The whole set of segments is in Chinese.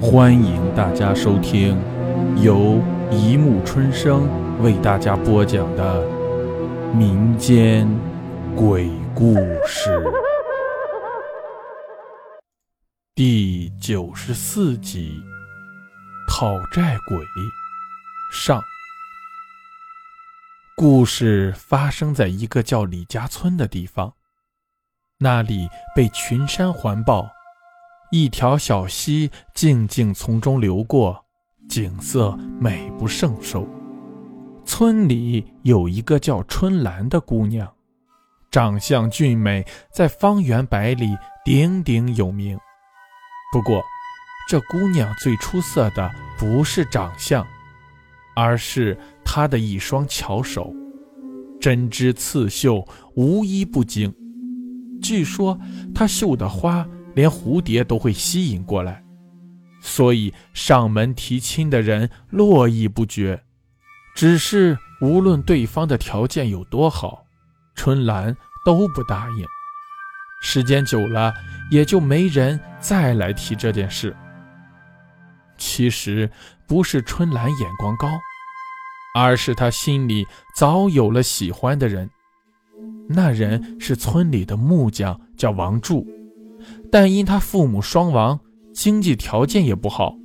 欢迎大家收听由一木春生为大家播讲的民间鬼故事第九十四集《讨债鬼》上。故事发生在一个叫李家村的地方，那里被群山环抱。一条小溪静静从中流过，景色美不胜收。村里有一个叫春兰的姑娘，长相俊美，在方圆百里鼎鼎有名。不过，这姑娘最出色的不是长相，而是她的一双巧手，针织刺绣，无一不精。据说她绣的花。连蝴蝶都会吸引过来，所以上门提亲的人络绎不绝。只是无论对方的条件有多好，春兰都不答应。时间久了，也就没人再来提这件事。其实不是春兰眼光高，而是她心里早有了喜欢的人。那人是村里的木匠，叫王柱。但因他父母双亡，经济条件也不好，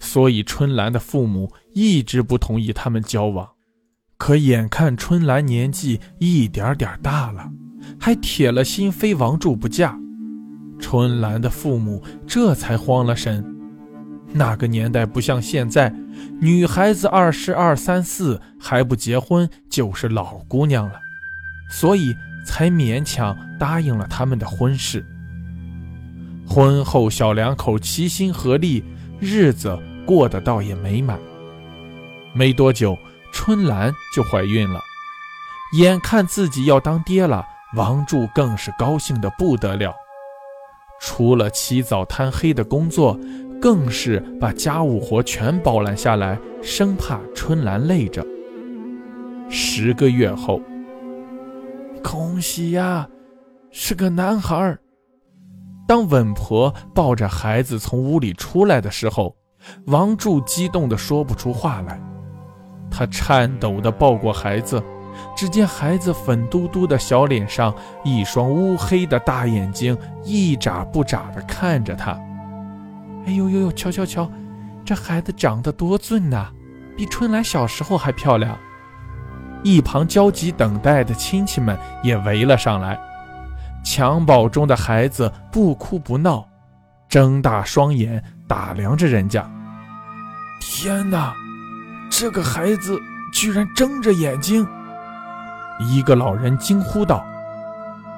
所以春兰的父母一直不同意他们交往。可眼看春兰年纪一点点大了，还铁了心非王柱不嫁，春兰的父母这才慌了神。那个年代不像现在，女孩子二十二三四还不结婚就是老姑娘了，所以才勉强答应了他们的婚事。婚后，小两口齐心合力，日子过得倒也美满。没多久，春兰就怀孕了。眼看自己要当爹了，王柱更是高兴得不得了。除了起早贪黑的工作，更是把家务活全包揽下来，生怕春兰累着。十个月后，恭喜呀，是个男孩儿。当稳婆抱着孩子从屋里出来的时候，王柱激动得说不出话来。他颤抖地抱过孩子，只见孩子粉嘟嘟的小脸上，一双乌黑的大眼睛一眨不眨地看着他。哎呦呦呦，瞧瞧瞧，这孩子长得多俊呐，比春兰小时候还漂亮。一旁焦急等待的亲戚们也围了上来。襁褓中的孩子不哭不闹，睁大双眼打量着人家。天哪，这个孩子居然睁着眼睛！一个老人惊呼道。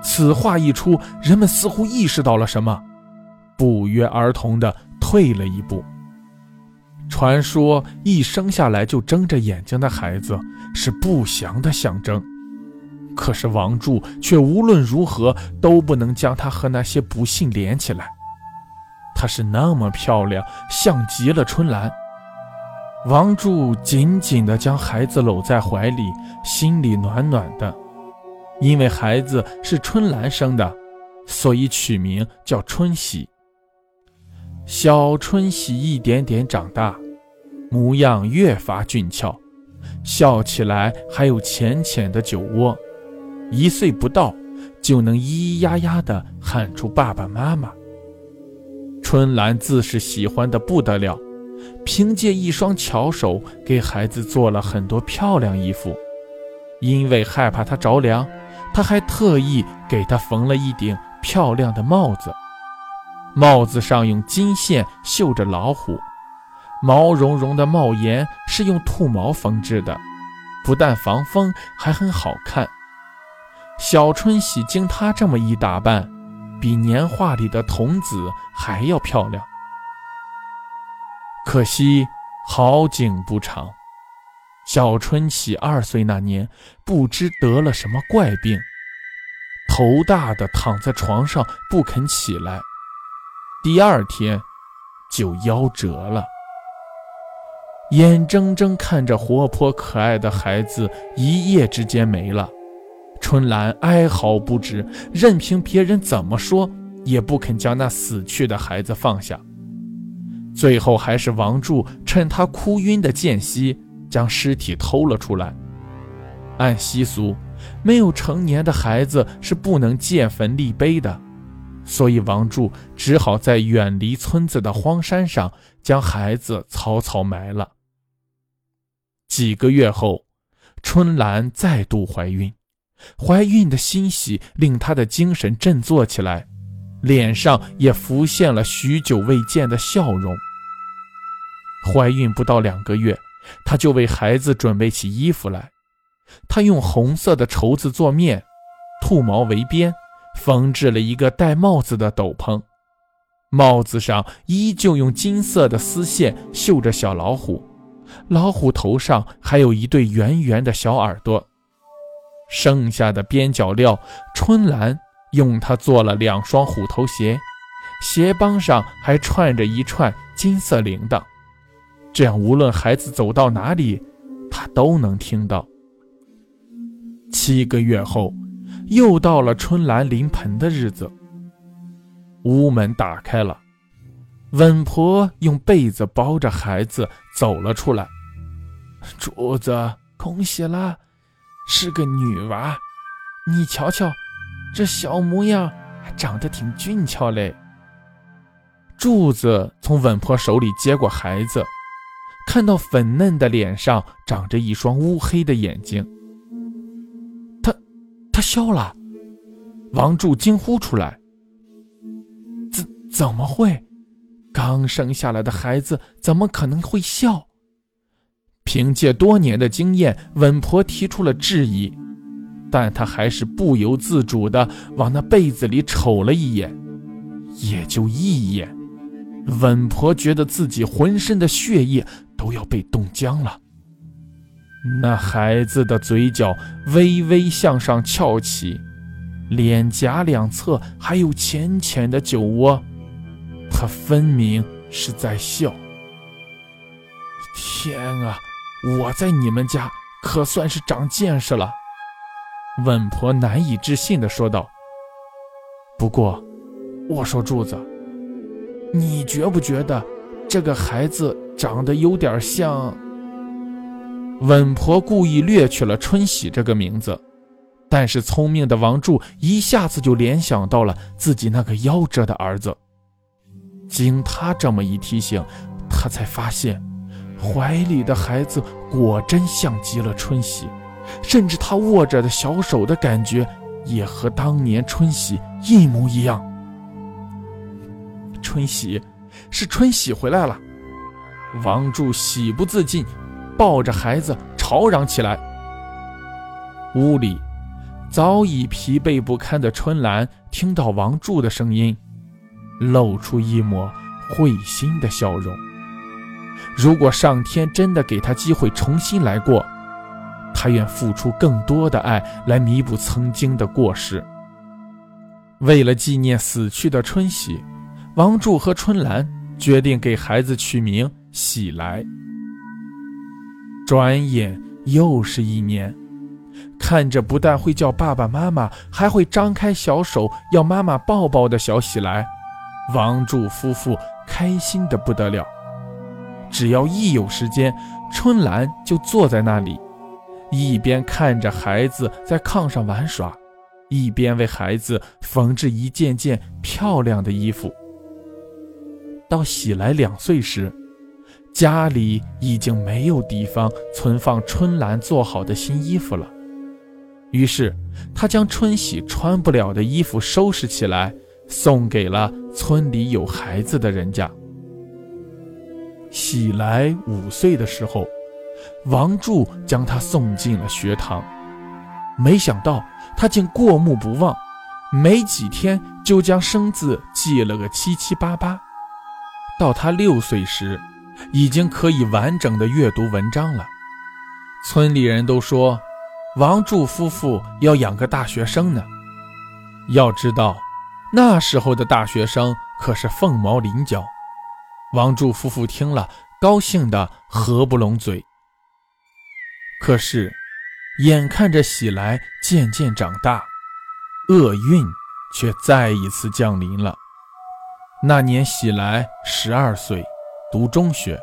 此话一出，人们似乎意识到了什么，不约而同地退了一步。传说一生下来就睁着眼睛的孩子是不祥的象征。可是王柱却无论如何都不能将她和那些不幸连起来。她是那么漂亮，像极了春兰。王柱紧紧地将孩子搂在怀里，心里暖暖的。因为孩子是春兰生的，所以取名叫春喜。小春喜一点点长大，模样越发俊俏，笑起来还有浅浅的酒窝。一岁不到，就能咿咿呀呀地喊出爸爸妈妈。春兰自是喜欢的不得了，凭借一双巧手给孩子做了很多漂亮衣服。因为害怕他着凉，他还特意给他缝了一顶漂亮的帽子。帽子上用金线绣着老虎，毛茸茸的帽檐是用兔毛缝制的，不但防风，还很好看。小春喜经她这么一打扮，比年画里的童子还要漂亮。可惜好景不长，小春喜二岁那年，不知得了什么怪病，头大的躺在床上不肯起来，第二天就夭折了。眼睁睁看着活泼可爱的孩子一夜之间没了。春兰哀嚎不止，任凭别人怎么说，也不肯将那死去的孩子放下。最后还是王柱趁他哭晕的间隙，将尸体偷了出来。按习俗，没有成年的孩子是不能建坟立碑的，所以王柱只好在远离村子的荒山上将孩子草草埋了。几个月后，春兰再度怀孕，怀孕的欣喜令她的精神振作起来。脸上也浮现了许久未见的笑容。怀孕不到两个月，她就为孩子准备起衣服来。她用红色的绸子做面，兔毛围边，缝制了一个戴帽子的斗篷。帽子上依旧用金色的丝线绣着小老虎，老虎头上还有一对圆圆的小耳朵。剩下的边角料，春兰。用它做了两双虎头鞋，鞋帮上还串着一串金色铃铛，这样无论孩子走到哪里，他都能听到。七个月后，又到了春兰临盆的日子。屋门打开了，稳婆用被子包着孩子走了出来。主子，恭喜了，是个女娃，你瞧瞧。这小模样还长得挺俊俏嘞。柱子从稳婆手里接过孩子，看到粉嫩的脸上长着一双乌黑的眼睛，他，他笑了。王柱惊呼出来：“怎怎么会？刚生下来的孩子怎么可能会笑？”凭借多年的经验，稳婆提出了质疑。但他还是不由自主地往那被子里瞅了一眼，也就一眼。稳婆觉得自己浑身的血液都要被冻僵了。那孩子的嘴角微微向上翘起，脸颊两侧还有浅浅的酒窝，他分明是在笑。天啊，我在你们家可算是长见识了。稳婆难以置信地说道：“不过，我说柱子，你觉不觉得这个孩子长得有点像？”稳婆故意略去了“春喜”这个名字，但是聪明的王柱一下子就联想到了自己那个夭折的儿子。经他这么一提醒，他才发现，怀里的孩子果真像极了春喜。甚至他握着的小手的感觉，也和当年春喜一模一样。春喜，是春喜回来了！王柱喜不自禁，抱着孩子吵嚷起来。屋里早已疲惫不堪的春兰听到王柱的声音，露出一抹会心的笑容。如果上天真的给他机会重新来过，他愿付出更多的爱来弥补曾经的过失。为了纪念死去的春喜，王柱和春兰决定给孩子取名喜来。转眼又是一年，看着不但会叫爸爸妈妈，还会张开小手要妈妈抱抱的小喜来，王柱夫妇开心的不得了。只要一有时间，春兰就坐在那里。一边看着孩子在炕上玩耍，一边为孩子缝制一件件漂亮的衣服。到喜来两岁时，家里已经没有地方存放春兰做好的新衣服了。于是，他将春喜穿不了的衣服收拾起来，送给了村里有孩子的人家。喜来五岁的时候。王柱将他送进了学堂，没想到他竟过目不忘，没几天就将生字记了个七七八八。到他六岁时，已经可以完整的阅读文章了。村里人都说，王柱夫妇要养个大学生呢。要知道，那时候的大学生可是凤毛麟角。王柱夫妇听了，高兴得合不拢嘴。可是，眼看着喜来渐渐长大，厄运却再一次降临了。那年，喜来十二岁，读中学。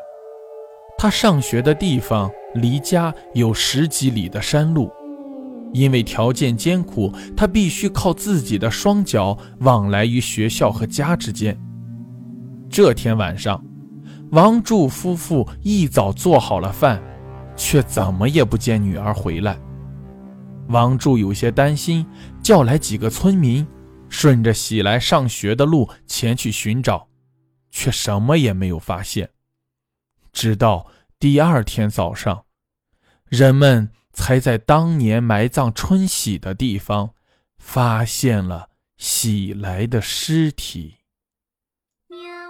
他上学的地方离家有十几里的山路，因为条件艰苦，他必须靠自己的双脚往来于学校和家之间。这天晚上，王柱夫妇一早做好了饭，却怎么也不见女儿回来。王柱有些担心，叫来几个村民，顺着喜来上学的路前去寻找，却什么也没有发现。直到第二天早上，人们才在当年埋葬春喜的地方发现了喜来的尸体。